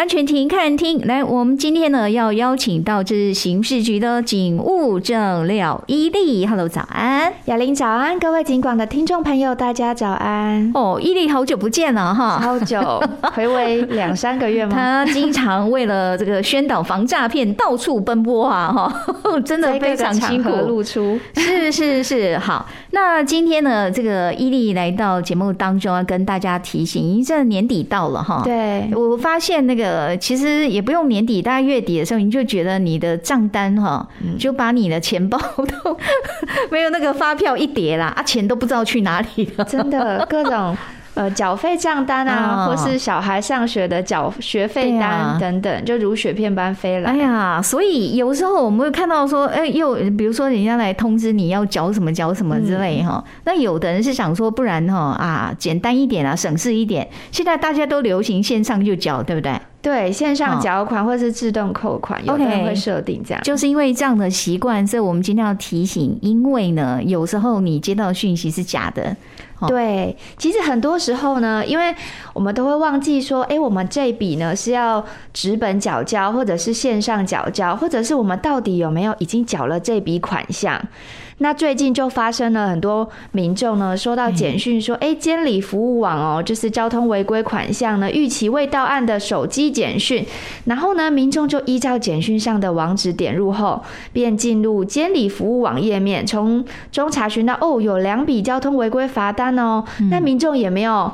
安全庭看人听，来，我们今天呢要邀请到这是刑事局的警务政廖伊利。Hello，早安，雅玲早安，各位警广的听众朋友，大家早安。哦，伊利好久不见了哈，好久，回味两三个月吗？他经常为了这个宣导防诈骗到处奔波啊，哈，真的非常辛苦。露出是是是，好，那今天呢，这个伊利来到节目当中要跟大家提醒，因为这年底到了哈，对，我发现那个。呃，其实也不用年底，大概月底的时候，你就觉得你的账单哈，就把你的钱包都 没有那个发票一叠啦，啊，钱都不知道去哪里了，真的 各种。呃，缴费账单啊，或是小孩上学的缴学费单等等，就如雪片般飞来。哎呀，所以有时候我们会看到说，哎，又比如说人家来通知你要缴什么缴什么之类哈。那有的人是想说，不然哈啊，简单一点啊，省事一点。现在大家都流行线上就缴，对不对？对，线上缴款或是自动扣款，有的人会设定这样。就是因为这样的习惯，所以我们今天要提醒，因为呢，有时候你接到讯息是假的。对，其实很多时候呢，因为我们都会忘记说，哎，我们这笔呢是要纸本缴交，或者是线上缴交，或者是我们到底有没有已经缴了这笔款项。那最近就发生了很多民众呢收到简讯说，哎，监理服务网哦，就是交通违规款项呢逾期未到案的手机简讯，然后呢，民众就依照简讯上的网址点入后，便进入监理服务网页面，从中查询到哦，有两笔交通违规罚单哦，那民众也没有。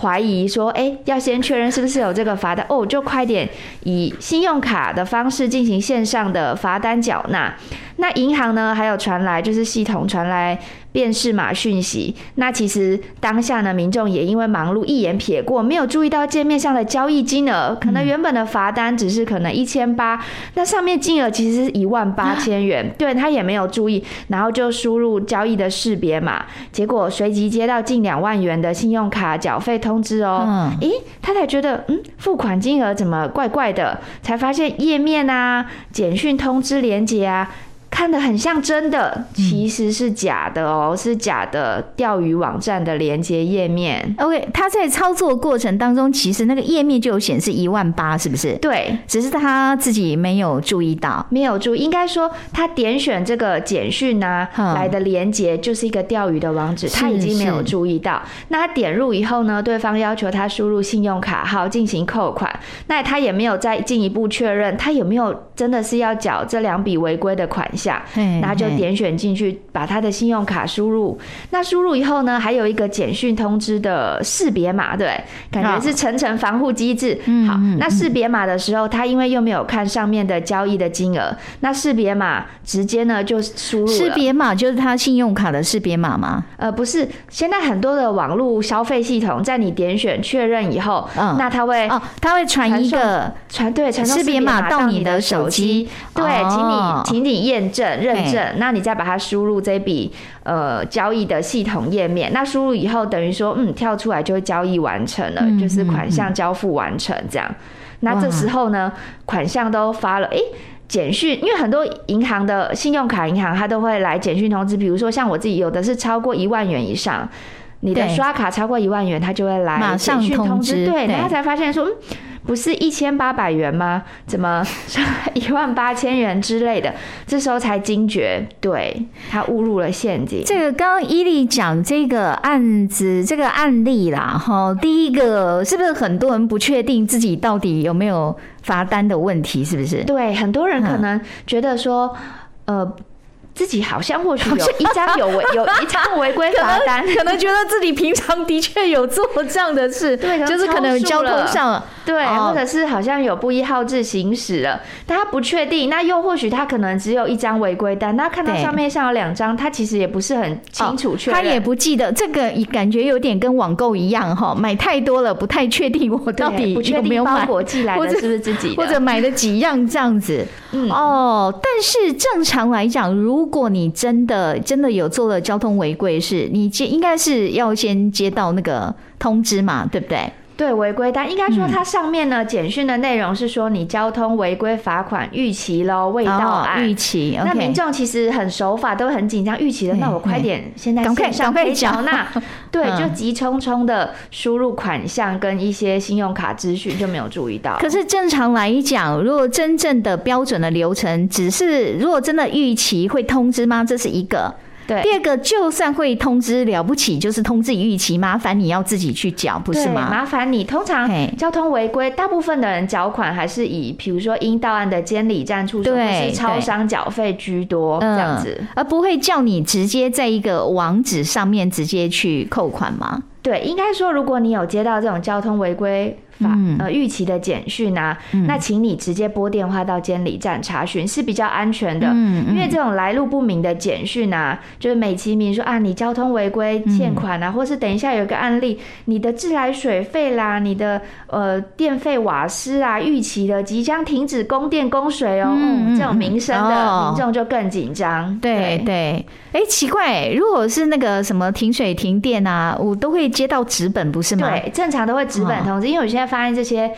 怀疑说，哎，要先确认是不是有这个罚单哦，就快点以信用卡的方式进行线上的罚单缴纳。那银行呢，还有传来就是系统传来。辨识码讯息，那其实当下呢，民众也因为忙碌一眼瞥过，没有注意到界面上的交易金额，可能原本的罚单只是可能一千八，那上面金额其实是一万八千元，对，他也没有注意，然后就输入交易的识别码，结果随即接到近两万元的信用卡缴费通知哦，咦，他才觉得嗯，付款金额怎么怪怪的，才发现页面啊，简讯通知连接啊。看得很像真的，其实是假的哦，是假的钓鱼网站的连接页面。OK，他在操作过程当中，其实那个页面就有显示一万八，是不是？对，只是他自己没有注意到，没有注意。应该说，他点选这个简讯啊来的连接就是一个钓鱼的网址，他已经没有注意到。那他点入以后呢，对方要求他输入信用卡号进行扣款，那他也没有再进一步确认他有没有真的是要缴这两笔违规的款项。下，然后就点选进去，把他的信用卡输入。那输入以后呢，还有一个简讯通知的识别码，对，感觉是层层防护机制。好，那识别码的时候，他因为又没有看上面的交易的金额，那识别码直接呢就输入。识别码就是他信用卡的识别码吗？呃，不是，现在很多的网络消费系统，在你点选确认以后，嗯，那他会哦，他会传一个传对传识别码到你的手机，对，请你请你验。证认证，那你再把它输入这笔呃交易的系统页面，那输入以后等于说嗯跳出来就会交易完成了，嗯、就是款项交付完成这样。嗯、那这时候呢，款项都发了，诶，简讯，因为很多银行的信用卡银行它都会来简讯通知，比如说像我自己有的是超过一万元以上，你的刷卡超过一万元，它就会来简讯通知，对，然后才发现说嗯。不是一千八百元吗？怎么 一万八千元之类的？这时候才惊觉，对，他误入了陷阱。这个刚刚伊利讲这个案子，这个案例啦，哈，第一个是不是很多人不确定自己到底有没有罚单的问题？是不是？对，很多人可能觉得说，呃。自己好像或许有一张有违有一张违规 罚单，可能觉得自己平常的确有做这样的事，对，就是可能交通上对，或者是好像有不依号志行驶了，但他不确定。那又或许他可能只有一张违规单，那看到上面像有两张，他其实也不是很清楚他也不记得。这个感觉有点跟网购一样哈，买太多了，不太确定我到底有没有买，包裹寄来的是不是自己的，或者买了几样这样子。嗯哦，但是正常来讲，如如果你真的真的有做了交通违规事，你接应该是要先接到那个通知嘛，对不对？对，违规单应该说它上面呢，简讯的内容是说你交通违规罚款逾期喽，未到案。逾期，那民众其实很守法，都很紧张，逾期了，那我快点现在线上可以缴纳。对，就急匆匆的输入款项跟一些信用卡资讯，就没有注意到。可是正常来讲，如果真正的标准的流程，只是如果真的逾期会通知吗？这是一个。对，第二个，就算会通知了不起，就是通知逾期，麻烦你要自己去缴，不是吗？麻烦你。通常交通违规，大部分的人缴款还是以，比如说应到案的监理站出手，或是超商缴费居多，这样子，而不会叫你直接在一个网址上面直接去扣款吗？对，应该说，如果你有接到这种交通违规。法呃逾期的简讯啊，嗯、那请你直接拨电话到监理站查询是比较安全的，因为这种来路不明的简讯啊，就是美其名说啊，你交通违规欠款啊，嗯、或是等一下有个案例，你的自来水费啦，你的呃电费瓦斯啊逾期的，即将停止供电供水哦，嗯，这种民生的民众就更紧张。哦、对。对，哎，奇怪，如果是那个什么停水停电啊，我都会接到纸本，不是吗？对，正常都会纸本通知，哦、因为我现在。发现这些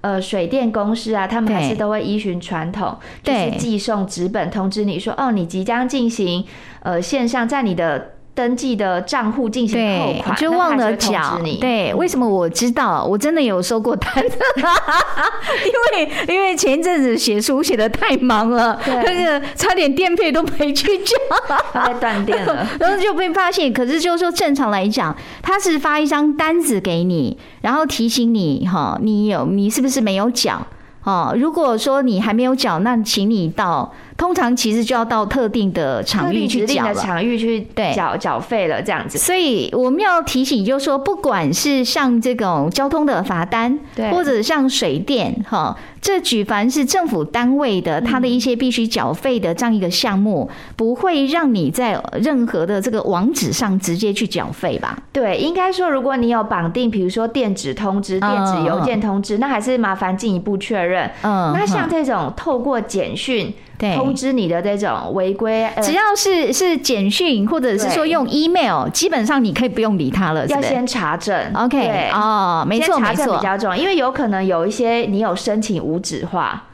呃水电公司啊，他们还是都会依循传统，对就是寄送纸本通知你说，哦，你即将进行呃线上，在你的。登记的账户进行扣款，就忘了缴。对，为什么我知道？我真的有收过单，因为因为前一阵子写书写的太忙了，那个差点电费都没去交，被断电了，然后就被发现。可是就是说正常来讲，他是发一张单子给你，然后提醒你哈，你有你是不是没有缴？哦，如果说你还没有缴，那请你到。通常其实就要到特定的场域去缴了，场域去缴缴费了，这样子。所以我们要提醒，就是说，不管是像这种交通的罚单，对，或者像水电，哈，这举凡是政府单位的，它的一些必须缴费的这样一个项目，不会让你在任何的这个网址上直接去缴费吧？对，应该说，如果你有绑定，比如说电子通知、电子邮件通知，那还是麻烦进一步确认。嗯，那像这种透过简讯。对，通知你的这种违规，呃、只要是是简讯或者是说用 email，基本上你可以不用理他了。要先查证，OK？对哦，没错没错，比较重要，因为有可能有一些你有申请无纸化。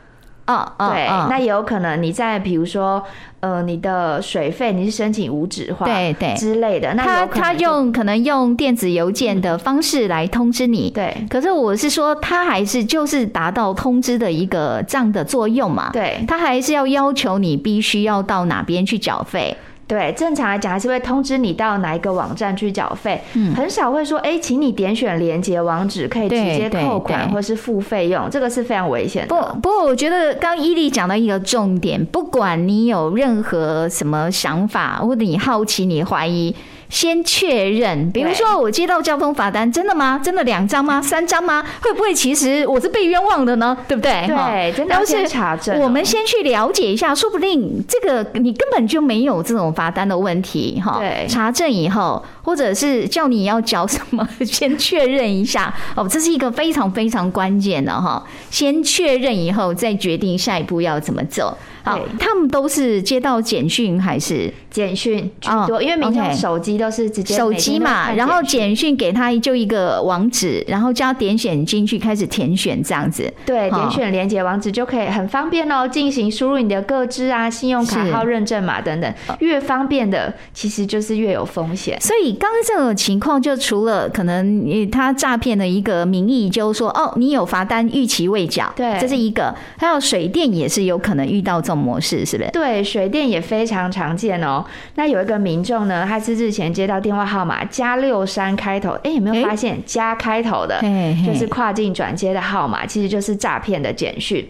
哦，对，那也有可能你在比如说，呃，你的水费你是申请无纸化，对对之类的，那他他用可能用电子邮件的方式来通知你，对。可是我是说，他还是就是达到通知的一个这样的作用嘛，对，他还是要要求你必须要到哪边去缴费。对，正常来讲还是会通知你到哪一个网站去缴费，嗯，很少会说，哎，请你点选连接网址可以直接扣款或是付费用，这个是非常危险的。不，不过我觉得刚伊利讲到一个重点，不管你有任何什么想法，或者你好奇、你怀疑。先确认，比如说我接到交通罚单，真的吗？真的两张吗？三张吗？会不会其实我是被冤枉的呢？对不对？对，真的要先查证。我们先去了解一下，说不定这个你根本就没有这种罚单的问题哈。对，查证以后，或者是叫你要缴什么，先确认一下哦，这是一个非常非常关键的哈。先确认以后，再决定下一步要怎么走。好，他们都是接到简讯还是简讯居多？因为每天手机都是直接手机嘛，然后简讯给他就一个网址，然后叫他点选进去开始填选这样子。对，点选连接网址就可以很方便哦，进行输入你的个资啊、信用卡号认证码等等。越方便的，其实就是越有风险。所以刚刚这种情况，就除了可能他诈骗的一个名义，就是说哦，你有罚单逾期未缴，对，这是一个。还有水电也是有可能遇到这种。模式是不是？对，水电也非常常见哦。那有一个民众呢，他是日前接到电话号码加六三开头，哎，有没有发现加开头的，就是跨境转接的号码，其实就是诈骗的简讯。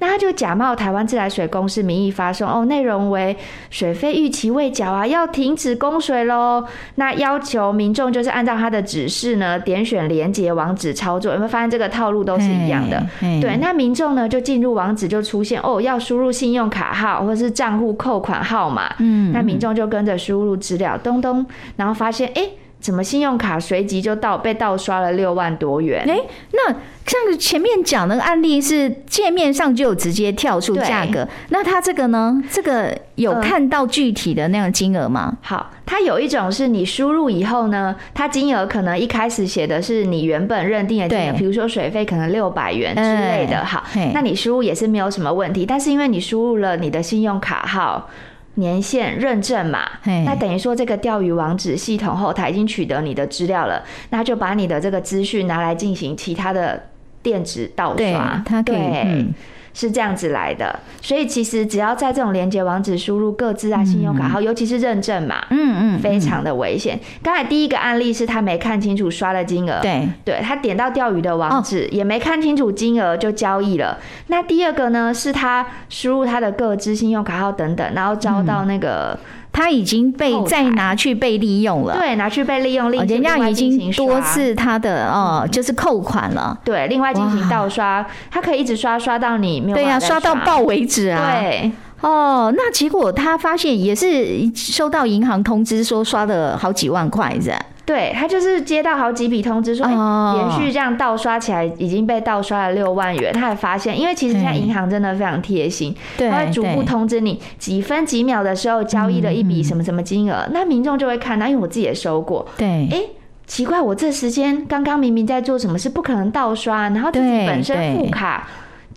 那他就假冒台湾自来水公司名义发送哦，内容为水费逾期未缴啊，要停止供水喽。那要求民众就是按照他的指示呢，点选连接网址操作。有没有发现这个套路都是一样的？对，那民众呢就进入网址就出现哦，要输入信用卡号或者是账户扣款号码。嗯，那民众就跟着输入资料，咚咚，然后发现哎。怎么信用卡随即就盗被盗刷了六万多元？哎、欸，那像前面讲那个案例是界面上就有直接跳出价格，那他这个呢？这个有看到具体的那样金额吗、嗯？好，它有一种是你输入以后呢，它金额可能一开始写的是你原本认定的金额，比如说水费可能六百元之类的。欸、好，那你输入也是没有什么问题，但是因为你输入了你的信用卡号。年限认证嘛，那等于说这个钓鱼网址系统后台已经取得你的资料了，那就把你的这个资讯拿来进行其他的电子盗刷，它可以。对。嗯是这样子来的，所以其实只要在这种连接网址输入各自啊、信用卡号，嗯、尤其是认证嘛，嗯嗯，非常的危险。刚、嗯、才第一个案例是他没看清楚刷的金额，对对，他点到钓鱼的网址、哦、也没看清楚金额就交易了。那第二个呢，是他输入他的各自、信用卡号等等，然后遭到那个。嗯他已经被再拿去被利用了，对，拿去被利用，人家已经多次他的哦，就是扣款了，对，另外进行盗刷，他可以一直刷刷到你没有，对呀，刷到爆为止啊，对，哦，那结果他发现也是收到银行通知说刷了好几万块是。对，他就是接到好几笔通知说，哎，连续这样盗刷起来已经被盗刷了六万元。他还发现，因为其实现在银行真的非常贴心，他会逐步通知你几分几秒的时候交易了一笔什么什么金额，那民众就会看到，因为我自己也收过，对，哎，奇怪，我这时间刚刚明明在做什么是，不可能盗刷，然后自己本身副卡。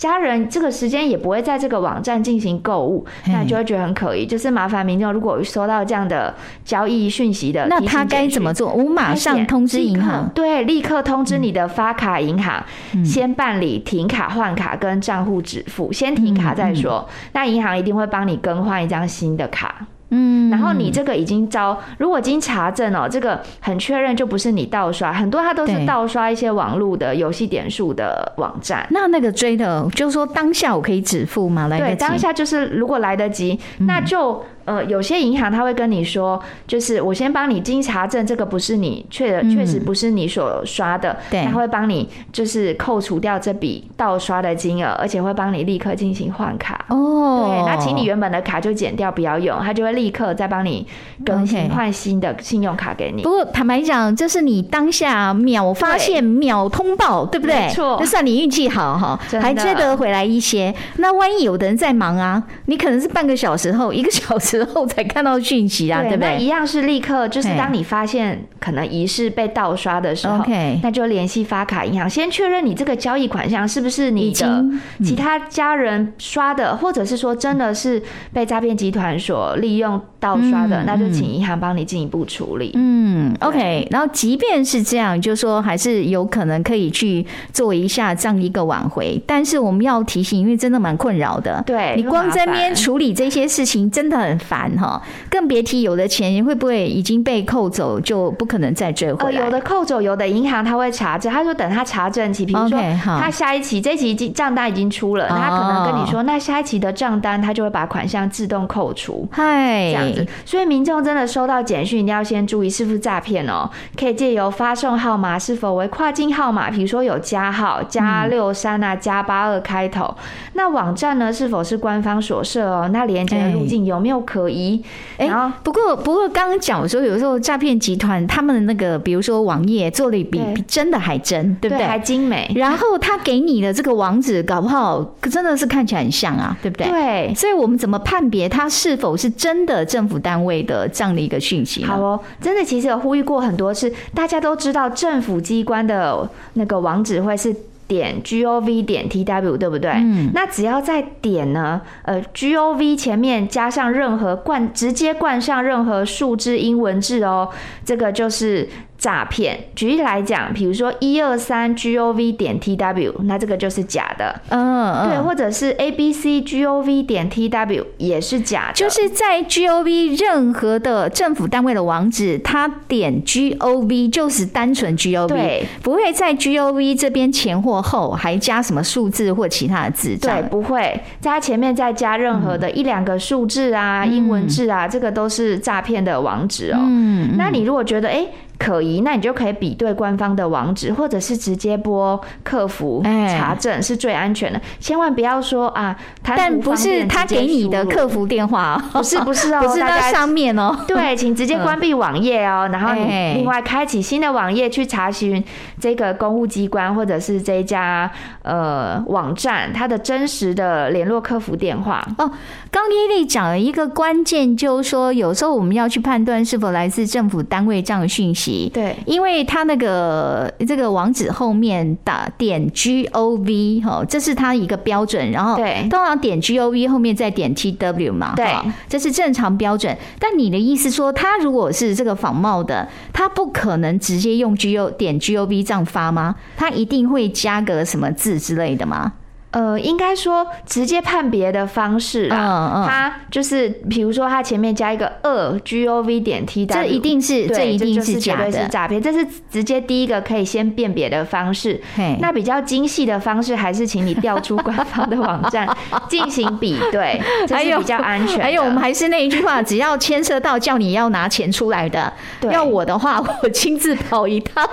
家人这个时间也不会在这个网站进行购物，那就会觉得很可疑。就是麻烦民众，如果收到这样的交易讯息的，那他该怎么做？我马上通知银行，对，立刻通知你的发卡银行，先办理停卡换卡跟账户止付，先停卡再说。那银行一定会帮你更换一张新的卡。嗯，然后你这个已经遭，如果经查证哦，这个很确认就不是你盗刷，很多它都是盗刷一些网络的游戏点数的网站。那那个追的，就是说当下我可以止付吗？来得及？对，当下就是如果来得及，那就。呃，有些银行他会跟你说，就是我先帮你经查证，这个不是你确确实不是你所刷的，对，他会帮你就是扣除掉这笔盗刷的金额，而且会帮你立刻进行换卡。哦，对，那请你原本的卡就剪掉，不要用，他就会立刻再帮你更新换新的信用卡给你。不过坦白讲，这是你当下秒发现、秒通报，对不对？没错，就算你运气好哈，还追得回来一些。那万一有的人在忙啊，你可能是半个小时后、一个小时。之后才看到讯息啊，对不对？那一样是立刻，就是当你发现可能疑似被盗刷的时候，那就联系发卡银行，先确认你这个交易款项是不是你的其他家人刷的，或者是说真的是被诈骗集团所利用盗刷的，那就请银行帮你进一步处理。嗯，OK。然后即便是这样，就说还是有可能可以去做一下这样一个挽回，但是我们要提醒，因为真的蛮困扰的。对，你光在边处理这些事情，真的很。烦哈，更别提有的钱会不会已经被扣走，就不可能再追回来。呃，有的扣走，有的银行他会查证，他说等他查证期，比如说他下一期这期账单已经出了，他可能跟你说，那下一期的账单他就会把款项自动扣除，嗨，这样子。所以民众真的收到简讯，一定要先注意是不是诈骗哦。可以借由发送号码是否为跨境号码，比如说有加号加六三啊加八二开头。那网站呢是否是官方所设哦？那连接的路径有没有？可疑，哎，不过不过，刚刚讲说，有时候诈骗集团他们的那个，比如说网页做的比比真的还真，对不对？还精美。然后他给你的这个网址，搞不好真的是看起来很像啊，对不对？对。所以我们怎么判别它是否是真的政府单位的这样的一个讯息？好哦，真的，其实有呼吁过很多次，大家都知道政府机关的那个网址会是。点 g o v 点 t w 对不对？嗯，那只要在点呢，呃，g o v 前面加上任何冠，直接冠上任何数字英文字哦，这个就是。诈骗，举例来讲，比如说一二三 gov 点 tw，那这个就是假的。嗯，嗯对，或者是 abc gov 点 tw 也是假的。就是在 gov 任何的政府单位的网址，它点 gov 就是单纯 gov，对，不会在 gov 这边前或后还加什么数字或其他的字。对，不会在它前面再加任何的一两个数字啊、嗯、英文字啊，这个都是诈骗的网址哦。嗯，那你如果觉得哎。诶可疑，那你就可以比对官方的网址，或者是直接拨客服查证是最安全的。千万不要说啊，但不是他给你的客服电话哦，不是不是哦，不是那上面哦。对，请直接关闭网页哦，然后你另外开启新的网页去查询这个公务机关或者是这一家呃网站它的真实的联络客服电话哦。刚伊利讲了一个关键，就是说有时候我们要去判断是否来自政府单位这样的讯息，对，因为他那个这个网址后面打点 gov 哈，这是他一个标准，然后对，通常点 gov 后面再点 tw 嘛，对，这是正常标准。但你的意思说，他如果是这个仿冒的，他不可能直接用 gov 点 gov 这样发吗？他一定会加个什么字之类的吗？呃，应该说直接判别的方式啊，嗯嗯、它就是比如说它前面加一个二 g o v 点 t w，这一定是这一定是假的，是诈骗，这是直接第一个可以先辨别的方式。嘿那比较精细的方式，还是请你调出官方的网站 进行比对，这是比较安全。还有我们还是那一句话，只要牵涉到叫你要拿钱出来的，对要我的话，我亲自跑一趟，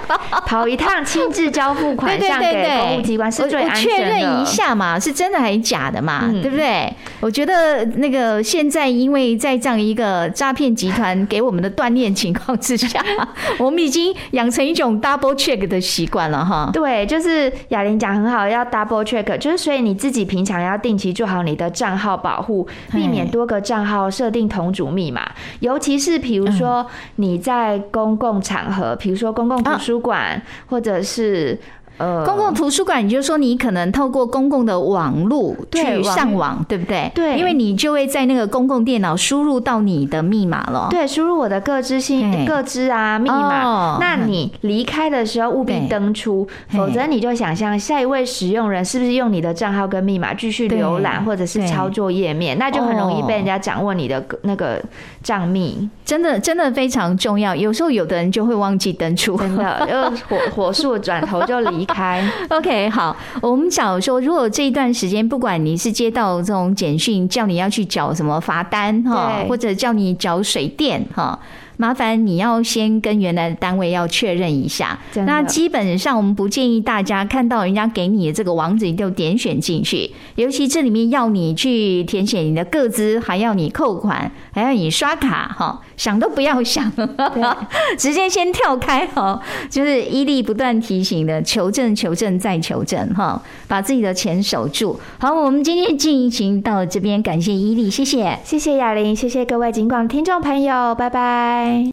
跑一趟亲自交付款项给公务机关是最安全的。确认一下。嘛，是真的还是假的嘛？嗯、对不对？我觉得那个现在，因为在这样一个诈骗集团给我们的锻炼情况之下，我们已经养成一种 double check 的习惯了哈。对，就是雅玲讲很好，要 double check，就是所以你自己平常要定期做好你的账号保护，避免多个账号设定同组密码，尤其是比如说你在公共场合，比如说公共图书馆或者是。呃，公共图书馆，你就说你可能透过公共的网络去上网，对，对不对？对，因为你就会在那个公共电脑输入到你的密码了。对，输入我的个资信、个资啊密码。哦、那你离开的时候务必登出，否则你就想象下一位使用人是不是用你的账号跟密码继续浏览或者是操作页面，那就很容易被人家掌握你的那个账密。真的，真的非常重要。有时候有的人就会忘记登出，真的，就火火速转头就离。开，OK，好。我们讲说，如果这一段时间，不管你是接到这种简讯，叫你要去缴什么罚单哈，或者叫你缴水电哈。麻烦你要先跟原来的单位要确认一下。那基本上我们不建议大家看到人家给你的这个网址就点选进去，尤其这里面要你去填写你的个资，还要你扣款，还要你刷卡，哈，想都不要想，直接先跳开哈。就是伊利不断提醒的，求证、求证再求证，哈，把自己的钱守住。好，我们今天进行到这边，感谢伊利，谢谢，谢谢雅玲，谢谢各位警广听众朋友，拜拜。Bye.